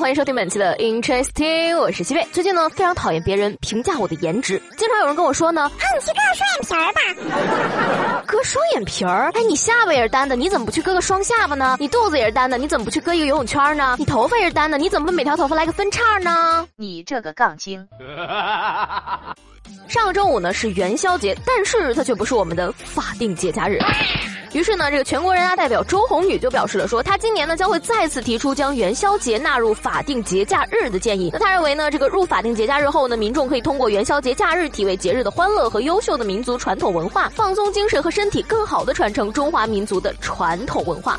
好，欢迎收听本期的 Interesting，我是西贝。最近呢，非常讨厌别人评价我的颜值，经常有人跟我说呢，啊，你去割个双眼皮儿吧。割双眼皮儿？哎，你下巴也是单的，你怎么不去割个双下巴呢？你肚子也是单的，你怎么不去割一个游泳圈呢？你头发也是单的，你怎么不每条头发来个分叉呢？你这个杠精！上个周五呢是元宵节，但是它却不是我们的法定节假日。于是呢，这个全国人大代表周红宇就表示了，说他今年呢将会再次提出将元宵节纳入法定节假日的建议。那他认为呢，这个入法定节假日后呢，民众可以通过元宵节假日体味节日的欢乐和优秀的民族传统文化，放松精神和身体，更好的传承中华民族的传统文化。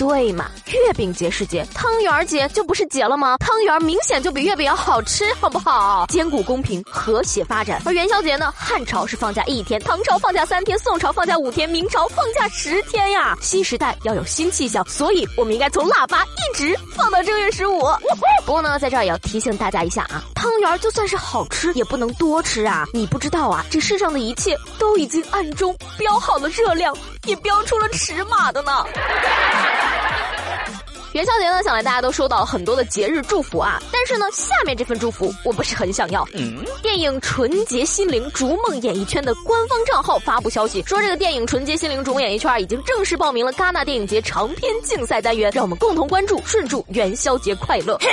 对嘛，月饼节是节，汤圆节就不是节了吗？汤圆明显就比月饼要好吃，好不好？兼顾公平和谐发展。而元宵节呢，汉朝是放假一天，唐朝放假三天，宋朝放假五天，明朝放假十天呀。新时代要有新气象，所以我们应该从腊八一直放到正月十五。不过呢，在这儿也要提醒大家一下啊，汤圆就算是好吃，也不能多吃啊。你不知道啊，这世上的一切都已经暗中标好了热量，也标出了尺码的呢。元宵节呢，想来大家都收到了很多的节日祝福啊，但是呢，下面这份祝福我不是很想要。电影《纯洁心灵逐梦演艺圈》的官方账号发布消息，说这个电影《纯洁心灵逐梦演艺圈》已经正式报名了戛纳电影节长篇竞赛单元，让我们共同关注，顺祝元宵节快乐！嘿，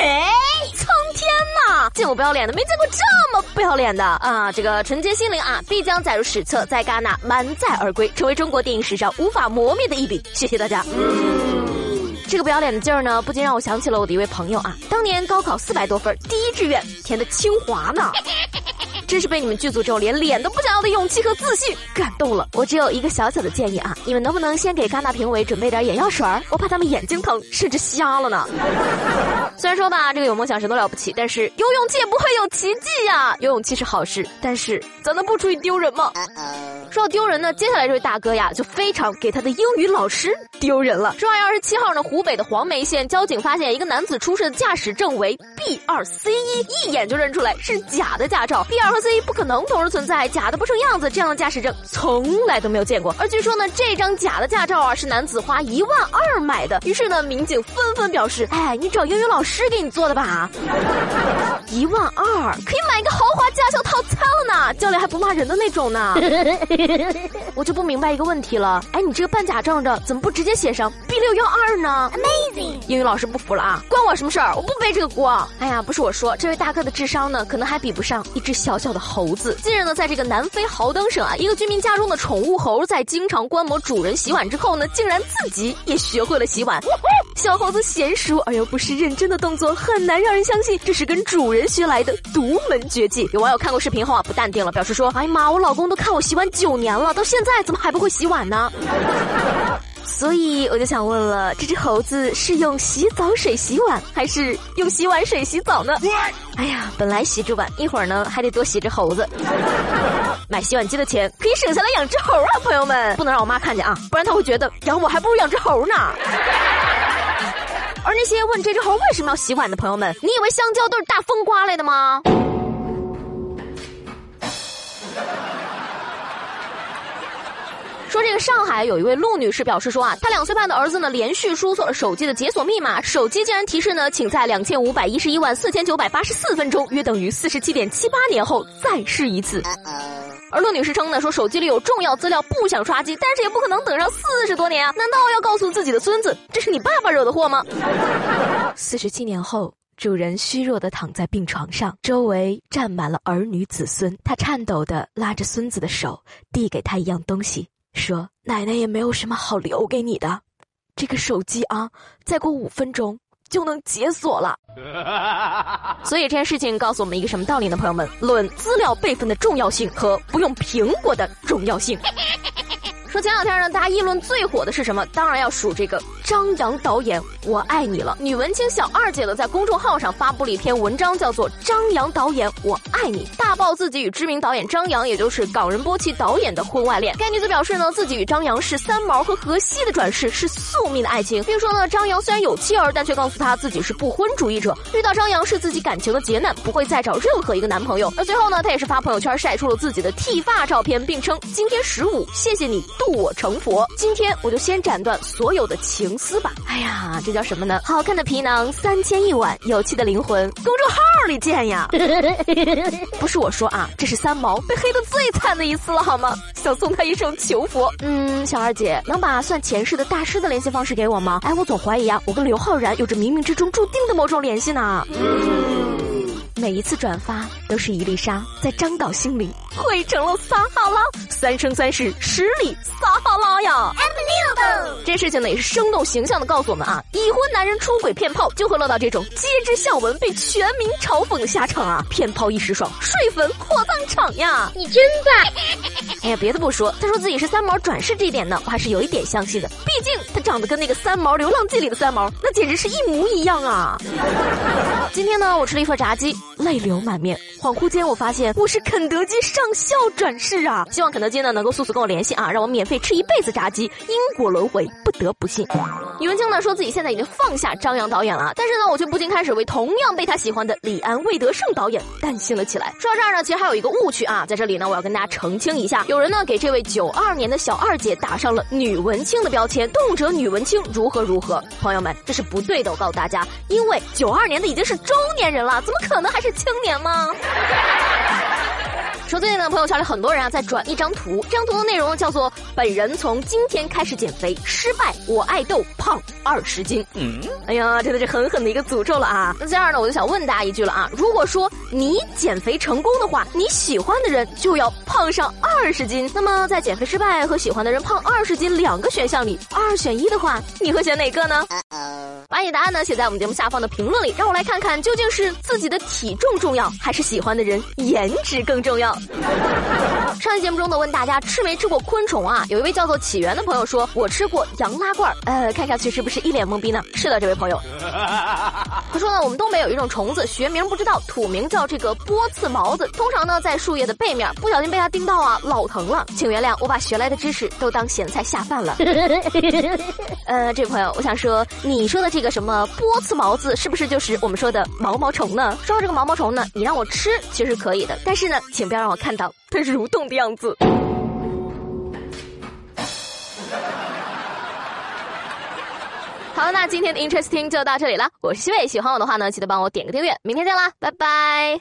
苍天呐，见过不要脸的，没见过这么不要脸的啊！这个《纯洁心灵》啊，必将载入史册，在戛纳满载而归，成为中国电影史上无法磨灭的一笔。谢谢大家。这个不要脸的劲儿呢，不禁让我想起了我的一位朋友啊，当年高考四百多分，第一志愿填的清华呢。真是被你们剧组这种连脸都不想要的勇气和自信感动了。我只有一个小小的建议啊，你们能不能先给戛纳评委准备点眼药水儿？我怕他们眼睛疼，甚至瞎了呢。虽然说吧，这个有梦想谁都了不起，但是有勇气也不会有奇迹呀。有勇气是好事，但是咱能不出去丢人吗？说到丢人呢，接下来这位大哥呀，就非常给他的英语老师丢人了。十二月二十七号呢，湖北的黄梅县交警发现一个男子出示的驾驶证为 B 二 C 一，一眼就认出来是假的驾照。B 二和。C 一不可能同时存在，假的不成样子，这样的驾驶证从来都没有见过。而据说呢，这张假的驾照啊，是男子花一万二买的。于是呢，民警纷纷表示：“哎，你找英语老师给你做的吧？一万二可以买一个豪华驾校套餐了呢，教练还不骂人的那种呢。”我就不明白一个问题了，哎，你这个办假证的怎么不直接写上 B 六幺二呢？Amazing！英语老师不服了啊，关我什么事儿？我不背这个锅。哎呀，不是我说，这位大哥的智商呢，可能还比不上一只小小。的猴子。近日呢，在这个南非豪登省啊，一个居民家中的宠物猴在经常观摩主人洗碗之后呢，竟然自己也学会了洗碗。小猴子娴熟而又不失认真的动作，很难让人相信这是跟主人学来的独门绝技。有网友看过视频后啊，不淡定了，表示说：“哎呀妈，我老公都看我洗碗九年了，到现在怎么还不会洗碗呢？” 所以我就想问了，这只猴子是用洗澡水洗碗，还是用洗碗水洗澡呢？哎呀，本来洗只碗，一会儿呢还得多洗只猴子。买洗碗机的钱可以省下来养只猴啊，朋友们，不能让我妈看见啊，不然她会觉得养我还不如养只猴呢。而那些问这只猴为什么要洗碗的朋友们，你以为香蕉都是大风刮来的吗？说这个上海有一位陆女士表示说啊，她两岁半的儿子呢连续输错了手机的解锁密码，手机竟然提示呢，请在两千五百一十一万四千九百八十四分钟，约等于四十七点七八年后再试一次。而陆女士称呢，说手机里有重要资料，不想刷机，但是也不可能等上四十多年啊！难道要告诉自己的孙子，这是你爸爸惹的祸吗？四十七年后，主人虚弱的躺在病床上，周围站满了儿女子孙，他颤抖的拉着孙子的手，递给他一样东西。说奶奶也没有什么好留给你的，这个手机啊，再过五分钟就能解锁了。所以这件事情告诉我们一个什么道理呢？朋友们，论资料备份的重要性和不用苹果的重要性。说前两天呢，大家议论最火的是什么？当然要数这个张扬导演，我爱你了。女文青小二姐呢，在公众号上发布了一篇文章，叫做《张扬导演，我爱你》，大爆自己与知名导演张扬，也就是港人波奇导演的婚外恋。该女子表示呢，自己与张扬是三毛和荷西的转世，是宿命的爱情，并说呢，张扬虽然有妻儿，但却告诉她自己是不婚主义者，遇到张扬是自己感情的劫难，不会再找任何一个男朋友。而随后呢，她也是发朋友圈晒出了自己的剃发照片，并称今天十五，谢谢你渡我成佛。今天我就先斩断所有的情丝吧。哎呀，这叫什么呢？好看的皮囊三千一碗，有趣的灵魂公众号里见呀。不是我说啊，这是三毛被黑的最惨的一次了，好吗？想送他一声求佛。嗯，小二姐能把算前世的大师的联系方式给我吗？哎，我总怀疑啊，我跟刘昊然有着冥冥之中注定的某种联系呢。每一次转发都是一粒沙，在张导心里汇成了撒哈拉，三生三世十里撒哈拉呀！这事情呢也是生动形象的告诉我们啊，已婚男人出轨骗炮就会落到这种街知巷闻被全民嘲讽的下场啊！骗炮一时爽，睡粉火葬场呀！你真棒！哎呀，别的不说，他说自己是三毛转世这一点呢，我还是有一点相信的，毕竟他长得跟那个三毛《流浪记》里的三毛那简直是一模一样啊！今天呢，我吃了一份炸鸡。泪流满面，恍惚间我发现我是肯德基上校转世啊！希望肯德基呢能够速速跟我联系啊，让我免费吃一辈子炸鸡。因果轮回，不得不信。宇文清呢说自己现在已经放下张扬导演了，但是呢我却不禁开始为同样被他喜欢的李安、魏德胜导演担心了起来。说到这儿呢，其实还有一个误区啊，在这里呢我要跟大家澄清一下，有人呢给这位九二年的小二姐打上了女文青的标签，动辄女文青如何如何。朋友们，这是不对的，我告诉大家，因为九二年的已经是中年人了，怎么可能还是？青年吗？说最近呢，朋友圈里很多人啊在转一张图，这张图的内容叫做“本人从今天开始减肥，失败，我爱豆胖二十斤”。嗯，哎呀，真的是狠狠的一个诅咒了啊！那这样呢，我就想问大家一句了啊，如果说你减肥成功的话，你喜欢的人就要胖上二十斤，那么在减肥失败和喜欢的人胖二十斤两个选项里，二选一的话，你会选哪个呢？把你答案呢写在我们节目下方的评论里，让我来看看究竟是自己的体重重要，还是喜欢的人颜值更重要。哈哈哈哈。上期节目中呢，问大家吃没吃过昆虫啊？有一位叫做起源的朋友说，我吃过羊拉罐儿呃，看上去是不是一脸懵逼呢？是的，这位朋友。他说呢，我们东北有一种虫子，学名不知道，土名叫这个波刺毛子，通常呢在树叶的背面，不小心被它叮到啊，老疼了，请原谅，我把学来的知识都当咸菜下饭了。呃，这位朋友，我想说，你说的这个什么波刺毛子，是不是就是我们说的毛毛虫呢？说到这个毛毛虫呢，你让我吃其实可以的，但是呢，请不要让我看到它蠕动的样子。好，那今天的 Interesting 就到这里了。我是西伟，喜欢我的话呢，记得帮我点个订阅。明天见啦，拜拜。